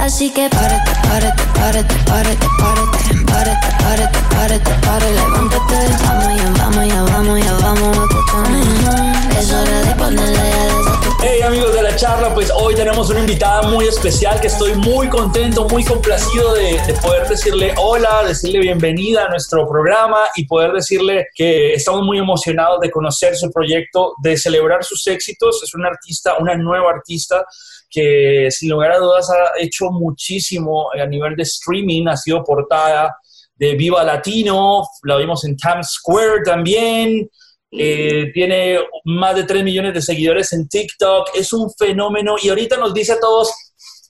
Así que párate, párate, párate, párate, párate, párate, párate, párate, párate, levántate. Vamos ya, vamos ya, vamos ya, vamos a tu Es hora de ponerle ya Hey amigos de la charla, pues hoy tenemos una invitada muy especial que estoy muy contento, muy complacido de, de, poder decirle hola, decirle bienvenida a nuestro programa y poder decirle que estamos muy emocionados de conocer su proyecto, de celebrar sus éxitos. Es una artista, una nueva artista que sin lugar a dudas ha hecho muchísimo a nivel de streaming, ha sido portada de Viva Latino, la vimos en Times Square también, eh, tiene más de 3 millones de seguidores en TikTok, es un fenómeno y ahorita nos dice a todos,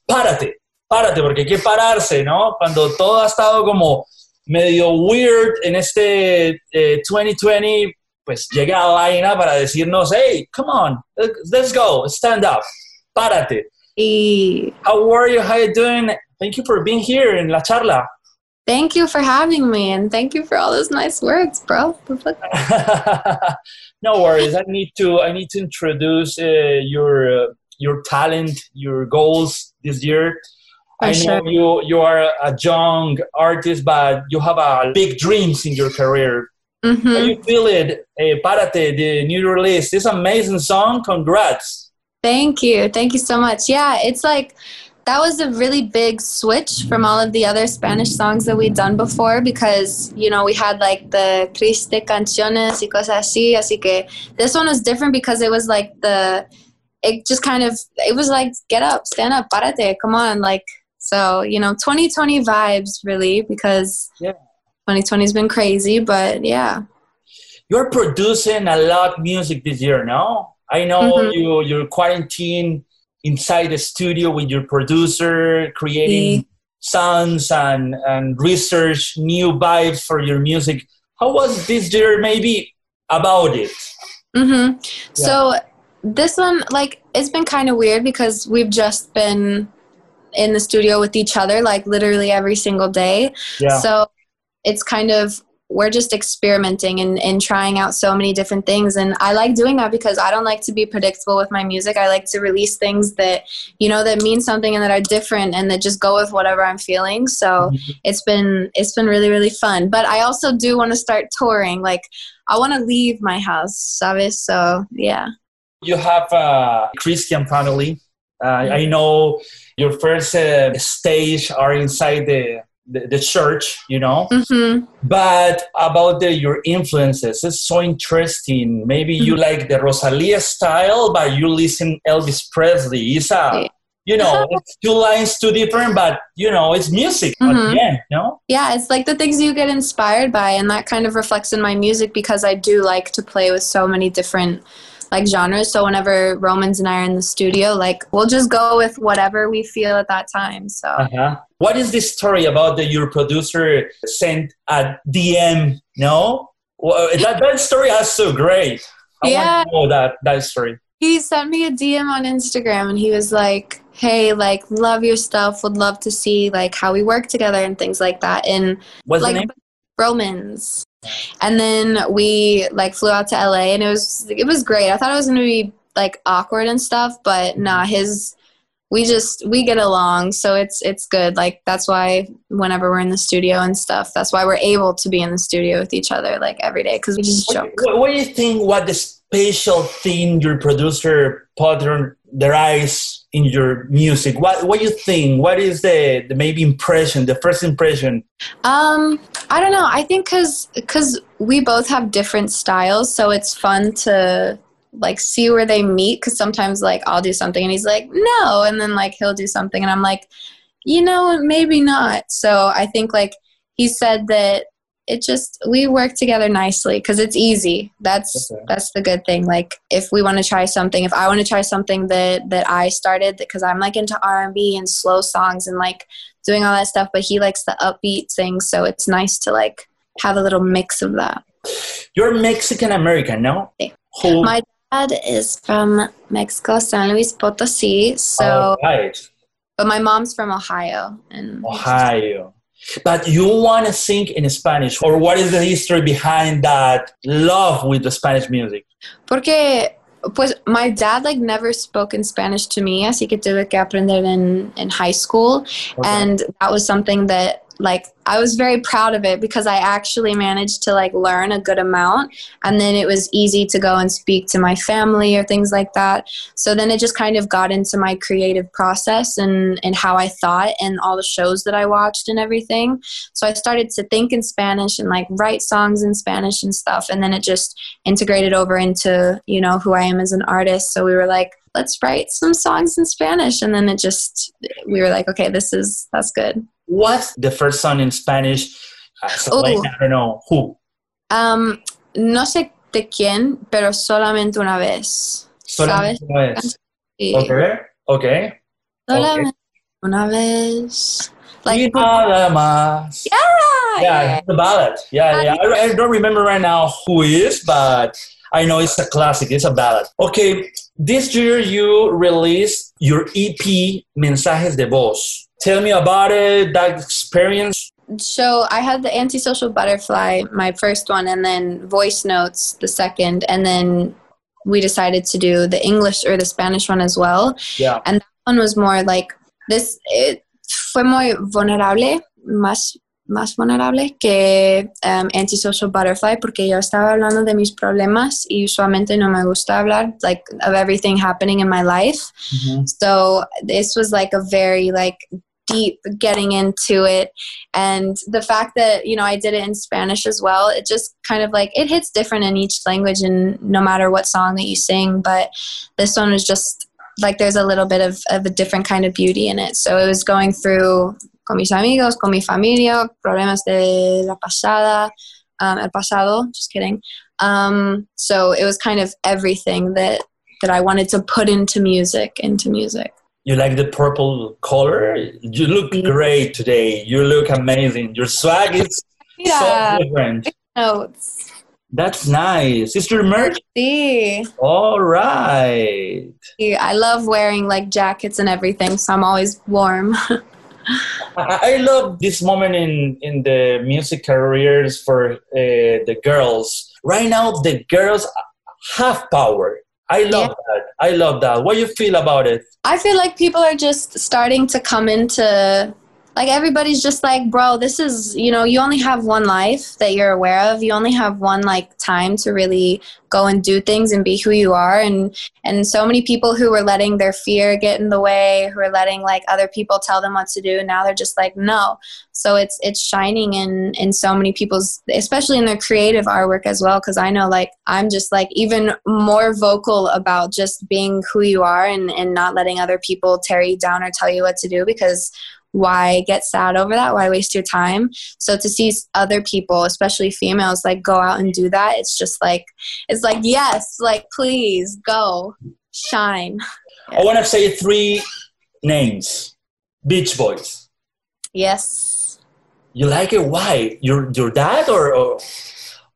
párate, párate, porque hay que pararse, ¿no? Cuando todo ha estado como medio weird en este 2020, eh, pues llega Laina para decirnos, hey, come on, let's go, stand up, párate. Y How are you? How you doing? Thank you for being here in La Charla. Thank you for having me and thank you for all those nice words, bro. no worries. I need to I need to introduce uh, your uh, your talent, your goals this year. For I sure. know you you are a young artist, but you have a big dreams in your career. How Mhm. you feel it? Uh, Párate, the new release. This amazing song. Congrats. Thank you. Thank you so much. Yeah, it's like that was a really big switch from all of the other Spanish songs that we'd done before because, you know, we had like the triste canciones y cosas así. Así que this one was different because it was like the, it just kind of, it was like, get up, stand up, párate, come on. Like, so, you know, 2020 vibes really because Yeah. 2020 has been crazy, but yeah. You're producing a lot of music this year, no? I know Mhm. you you're quarantine inside the studio with your producer, creating sounds and and research new vibes for your music. How was this year? Maybe about it. Mm-hmm. So this one, like, it's been kind of weird because we've just been in the studio with each other, like, literally every single day. Yeah. So it's kind of we're just experimenting and, and trying out so many different things. And i like doing that because i don't like to be predictable with my music. I like to release things that you know that mean something and that are different and that just go with whatever i'm feeling. So it's been it's been really really fun. But i also do want to start touring. Like i want to leave my house sabes so yeah. You have a Christian family. Uh, I know your first uh, stage are inside the, the, the church, you know. hmm But about the, your influences, it's so interesting. Maybe you Mm-hmm. like the Rosalia style, but you listen Elvis Presley. It's a, you know, it's two lines too different, but you know, it's music at Mhm. the end, no? Yeah, it's like the things you get inspired by, and that kind of reflects in my music because I do like to play with so many different like genres. So whenever Romans and I are in the studio, like we'll just go with whatever we feel at that time. So Uh-huh. What is this story about the your producer sent a DM? No, well, that that story is so great. I Yeah. want to know that that story. he sent me a DM on Instagram, and he was like, "Hey, like love your stuff. Would love to see like how we work together and things like that." And What's like the name? Romans. And then we like flew out to LA and it was it was great. I thought it was gonna be like awkward and stuff, but nah, his we just we get along, so it's it's good. Like that's why whenever we're in the studio and stuff, that's why we're able to be in the studio with each other like every day because we just What, joke. what, what do you think? What the special thing your producer put on their eyes in your music? What what you think? What is the, the maybe impression, the first impression? Um, I don't know. I think because because we both have different styles, so it's fun to like see where they meet. Because sometimes like I'll do something and he's like no, and then like he'll do something and I'm like, you know, maybe not. So I think like he said that it just we work together nicely because it's easy. That's Okay. that's the good thing. Like if we want to try something, if I want to try something that that I started because I'm like into R and B and slow songs and like doing all that stuff, but he likes the upbeat things, so it's nice to like have a little mix of that. You're Mexican American, no? Who? My dad is from Mexico, San Luis Potosí, so All right, but my mom's from Ohio and Ohio. But you want to sing in Spanish, or what is the history behind that love with the Spanish music? Porque Pues my dad like never spoke in Spanish to me, así que tuve que aprender in, in high school. Okay. And that was something that like I was very proud of it because I actually managed to like learn a good amount and then it was easy to go and speak to my family or things like that. So then it just kind of got into my creative process and and how I thought and all the shows that I watched and everything. So I started to think in Spanish and like write songs in Spanish and stuff and then it just integrated over into, you know, who I am as an artist. So we were like let's write some songs in Spanish and then it just we were like okay, this is that's good. What's the first song in Spanish? Uh, so, like, I don't know who. Um, no sé de quién, pero solamente una vez. Solamente ¿Sabes? una vez. Sí. Okay. Okay. Solamente una vez. Like, nada más. yeah, Yeah, it's a ballad. Yeah, yeah. I, I don't remember right now who is, but I know it's a classic. It's a ballad. Okay, this year you released your EP, Mensajes de Voz. Tell me about it, that experience. So I had the antisocial butterfly, my first one, and then voice notes, the second, and then we decided to do the English or the Spanish one as well. Yeah. And that one was more like this. It fue muy vulnerable, más más vulnerable que um, antisocial butterfly porque yo estaba hablando de mis problemas y usualmente no me gusta hablar like of everything happening in my life. So this was like a very like deep getting into it and the fact that you know I did it in Spanish as well it just kind of like it hits different in each language and no matter what song that you sing but this one was just like there's a little bit of, of a different kind of beauty in it so it was going through con mis amigos con mi familia problemas de la pasada um, el pasado just kidding um, so it was kind of everything that that I wanted to put into music into music You like the purple color? You look great today. You look amazing. Your swag is Yeah. so different. notes That's nice. Sister merch? See, All right. I love wearing like jackets and everything, so I'm always warm. I love this moment in, in the music careers for uh, the girls. Right now, the girls have power. I love that. I love that. What do you feel about it? I feel like people are just starting to come into like everybody's just like, bro, this is, you know, you only have one life that you're aware of. You only have one like time to really go and do things and be who you are and and so many people who were letting their fear get in the way, who are letting like other people tell them what to do, now they're just like, no. So it's it's shining in in so many people's especially in their creative artwork as well cuz I know like I'm just like even more vocal about just being who you are and and not letting other people tear you down or tell you what to do because why get sad over that why waste your time so to see other people especially females like go out and do that it's just like it's like yes like please go shine I want to say three names Beach Boys. yes You like it? Why? Your, your dad or, or,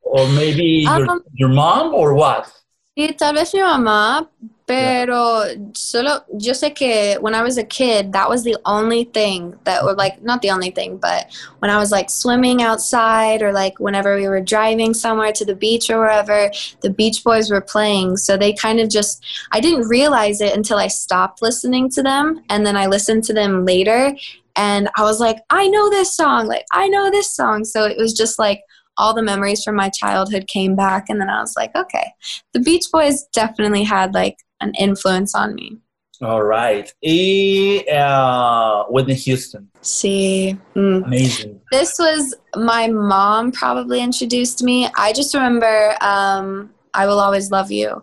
or maybe your, Um, your mom or what? Y tal vez mi mamá, pero solo yo sé que when I was a kid, that was the only thing that were like not the only thing, but when I was like swimming outside or like whenever we were driving somewhere to the beach or wherever, the Beach Boys were playing. So they kind of just I didn't realize it until I stopped listening to them and then I listened to them later and I was like, I know this song, like I know this song. So it was just like all the memories from my childhood came back and then I was like, okay the Beach Boys definitely had like an influence on me. All right. Y uh, Whitney Houston. See, mm. Amazing. this was my mom probably introduced me. I just remember um, "I Will Always Love You,"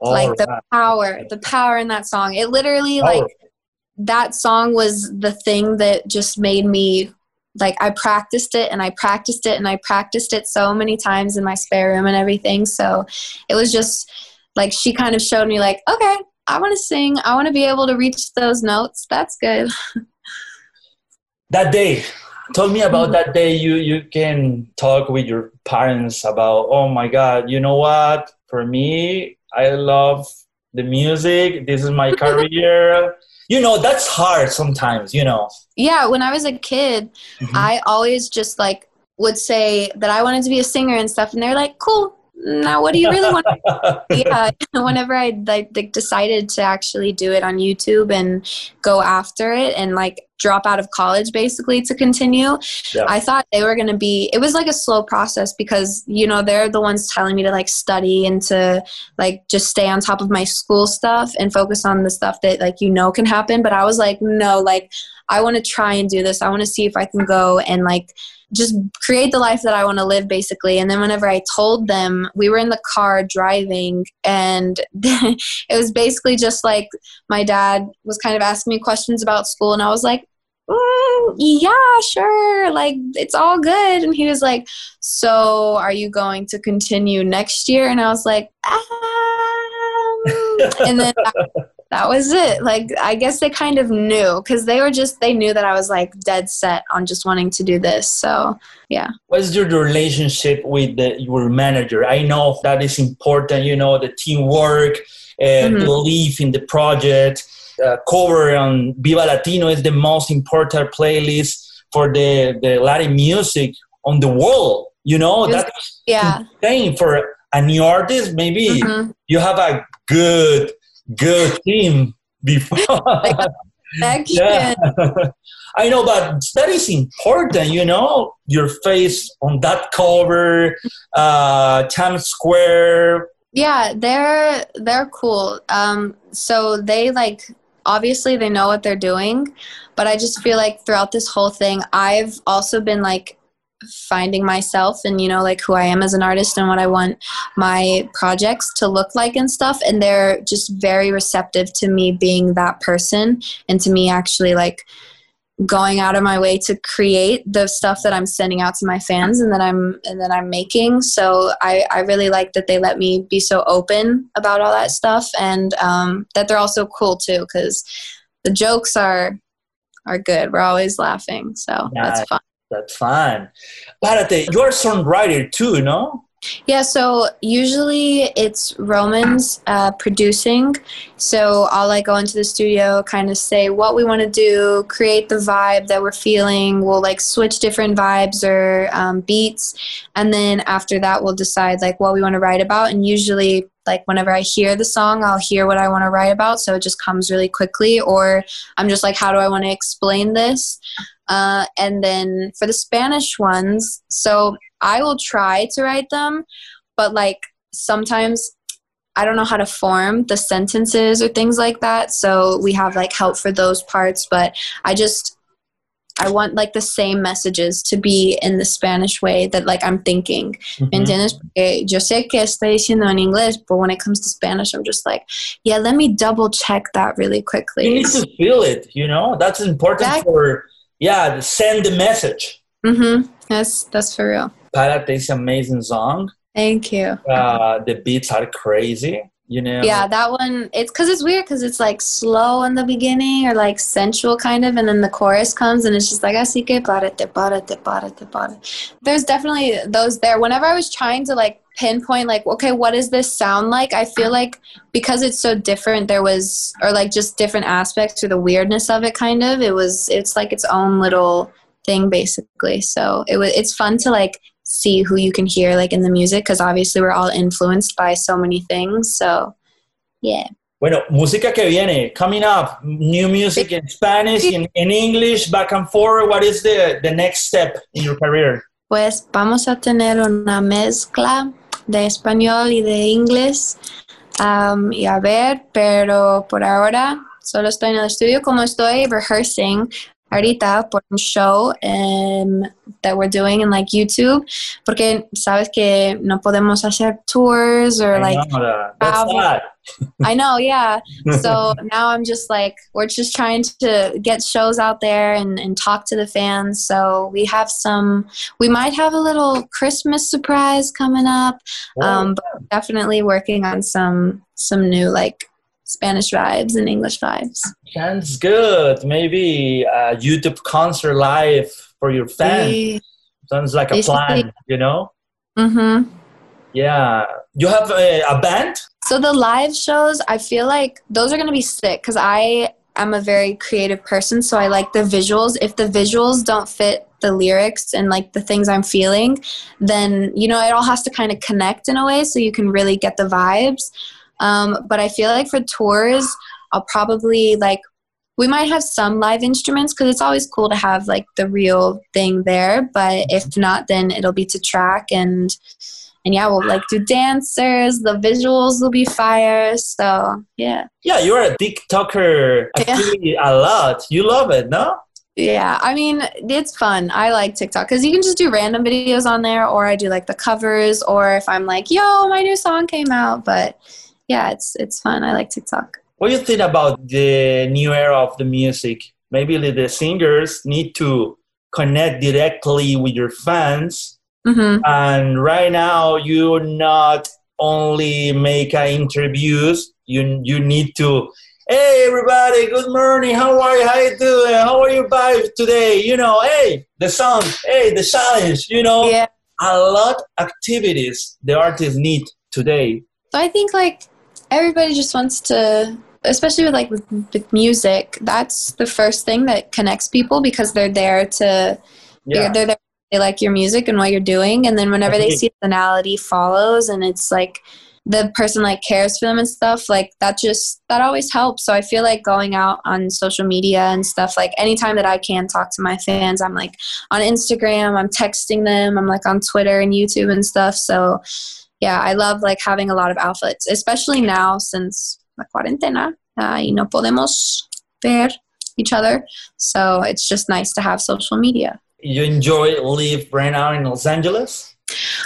All like the power, the power in that song. It literally like that song was the thing that just made me like I practiced it and I practiced it and I practiced it so many times in my spare room and everything. So it was just like she kind of showed me like, okay, I want to sing. I want to be able to reach those notes. That's good. that day tell me about Mhm. that day you you can talk with your parents about oh my god you know what for me i love the music this is my career you know that's hard sometimes you know Yeah, when I was a kid, Mhm. I always just like would say that I wanted to be a singer and stuff and they're like, "Cool. Now what do you really want? Yeah whenever i like, like decided to actually do it on youtube and go after it and like drop out of college basically to continue Yeah. i thought they were going to be it was like a slow process because you know they're the ones telling me to like study and to like just stay on top of my school stuff and focus on the stuff that like you know can happen. But i was like no like i want to try and do this. I want to see if i can go and like just create the life that I want to live basically. And then whenever I told them, we were in the car driving and it was basically just like my dad was kind of asking me questions about school and I was like, mm, yeah, sure. Like it's all good. And he was like, so are you going to continue next year? And I was like, um, and then that was it. Like I guess they kind of knew because they were just they knew that I was like dead set on just wanting to do this. So yeah. What's your relationship with the, your manager? I know that is important. You know, the teamwork, uh, Mhm. belief in the project. Uh, cover on Viva Latino is the most important playlist for the, the Latin music on the world. You know, Yes. that's Yeah. insane for a new artist. Maybe Mhm. you have a good, good team before. Yeah i know but that is important you know your face on that cover uh times square Yeah, they're they're cool. Um, so they like obviously they know what they're doing, but I just feel like throughout this whole thing, I've also been like finding myself and you know like who I am as an artist and what I want my projects to look like and stuff and they're just very receptive to me being that person and to me actually like going out of my way to create the stuff that I'm sending out to my fans and that I'm and that I'm making. So I, I really like that they let me be so open about all that stuff and um, that they're also cool too because the jokes are are good. We're always laughing, so Yeah. that's fun. That's fun Párate, you're a songwriter too no Yeah, so usually it's Romans uh, producing. So I'll like go into the studio, kind of say what we want to do, create the vibe that we're feeling. We'll like switch different vibes or um, beats, and then after that we'll decide like what we want to write about. And usually, like whenever I hear the song, I'll hear what I want to write about, so it just comes really quickly. Or I'm just like, how do I want to explain this? Uh, and then for the Spanish ones, so I will try to write them, but like sometimes I don't know how to form the sentences or things like that. So we have like help for those parts, but I just I want like the same messages to be in the Spanish way that like I'm thinking. ¿Me Mhm. entiendes? Porque yo sé que estoy diciendo en inglés, but when it comes to Spanish, I'm just like, yeah, let me double check that really quickly. you need to feel it you know that's important Exactly. for yeah send the message Mm-hmm. That's that's for real. Párate is an amazing song Thank you. uh the beats are crazy you know Yeah, that one. It's because it's weird because it's like slow in the beginning or like sensual kind of, and then the chorus comes and it's just like así que párate, párate, párate, párate. There's definitely those there. Whenever I was trying to like pinpoint like okay, what does this sound like? I feel like because it's so different, there was or like just different aspects or the weirdness of it. Kind of, it was. It's like its own little thing basically. So it was. It's fun to like see who you can hear like in the music because obviously we're all influenced by so many things. So yeah. Bueno, música que viene, coming up, new music in Spanish, in, in English, back and forth. What is the, the next step in your career? Pues vamos a tener una mezcla de español y de inglés. Am, y a ver, pero por ahora solo estoy en el estudio como estoy rehearsing ahorita por un show em, that we're doing in like YouTube porque sabes que no podemos hacer tours or I like know that. That's travel. sad. I know, yeah. So now I'm just like, we're just trying to get shows out there and, and talk to the fans. So we have some, we might have a little Christmas surprise coming up. Um, but definitely working on some, some new like Spanish vibes and English vibes. Sounds good. Maybe a YouTube concert live for your fans. Sounds like a plan, you know? Mm-hmm. Yeah. You have a, a band? So the live shows, I feel like those are gonna be sick because I'm a very creative person, so I like the visuals. If the visuals don't fit the lyrics and like the things I'm feeling, then you know it all has to kind of connect in a way so you can really get the vibes. Um, but I feel like for tours, I'll probably like we might have some live instruments because it's always cool to have like the real thing there. But if not, then it'll be to track and and yeah, we'll like do dancers. The visuals will be fire. So yeah. Yeah, you're a TikToker activity yeah. a lot. You love it, no? Yeah, I mean, it's fun. I like TikTok because you can just do random videos on there, or I do like the covers, or if I'm like, yo, my new song came out. But yeah, it's it's fun. I like TikTok. What do you think about the new era of the music? Maybe the singers need to connect directly with your fans Mm-hmm. And right now, you not only make interviews, you you need to. Hey everybody, good morning. How are you? How you doing? How are you by today? You know, hey, the song, hey, the challenge. You know, yeah. a lot of activities the artists need today. So I think like everybody just wants to especially with like with, with, music that's the first thing that connects people because they're there to yeah. they're, they're there they like your music and what you're doing and then whenever they see personality follows and it's like the person like cares for them and stuff like that just that always helps. So i feel like going out on social media and stuff like anytime that i can talk to my fans i'm like on instagram i'm texting them i'm like on twitter and youtube and stuff. So yeah i love like having a lot of outlets especially now since la cuarentena uh, y no podemos ver each other so it's just nice to have social media you enjoy live right now in Los Angeles?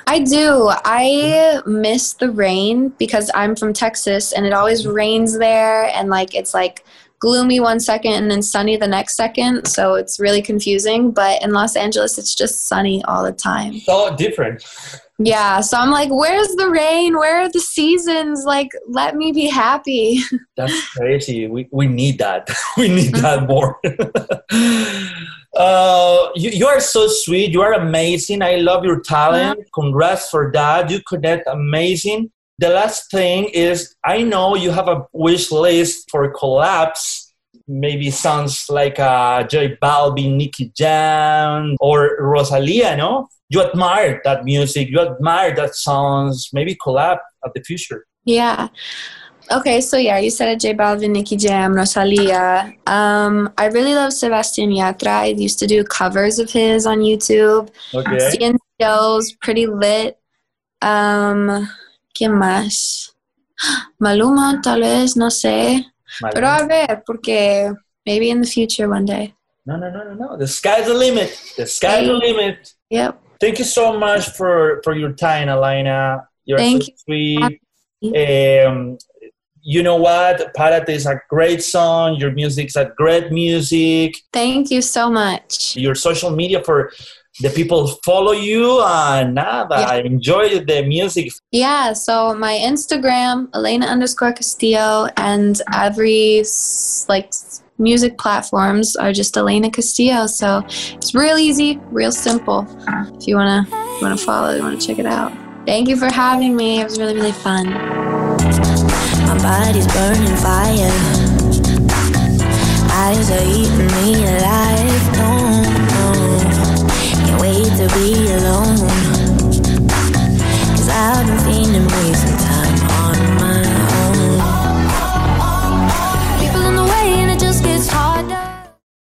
I do. I miss the rain because I'm from Texas and it always rains there and like it's like gloomy one second and then sunny the next second. So it's really confusing. But in Los Angeles, it's just sunny all the time. So different. Yeah. So I'm like, where's the rain? Where are the seasons? Like, let me be happy. That's crazy. We, we need that. we need that more. Uh, you, you are so sweet. You are amazing. I love your talent. Congrats for that. You connect amazing. The last thing is, I know you have a wish list for collapse Maybe sounds like uh, J Balvin, Nicky Jam, or Rosalia. No, you admire that music. You admire that songs. Maybe collab at the future. Yeah. Okay, so yeah, you said J Balvin, Nicky Jam, Rosalia. Um, I really love Sebastian Yatra. I used to do covers of his on YouTube. Okay. Seeing pretty lit. Um, ¿Quién más? Maluma, tal vez, no sé. Maluma. Pero a ver, porque maybe in the future one day. No, no, no, no, no. The sky's the limit. The sky's hey. the limit. Yep. Thank you so much for for your time, Alaina. You're Thank so sweet. You. Um, you know what? Parate is a great song. Your music's a great music. Thank you so much. Your social media for the people follow you and nada. Yeah. I enjoy the music. Yeah, so my Instagram, alaina underscore Castillo, and every like music platforms are just alaina Castillo. So it's real easy, real simple. If you wanna you wanna follow, you wanna check it out. Thank you for having me. It was really, really fun. My body's burning fire. Eyes are eating me alive afraid to be alone. Cause I've been feeling ways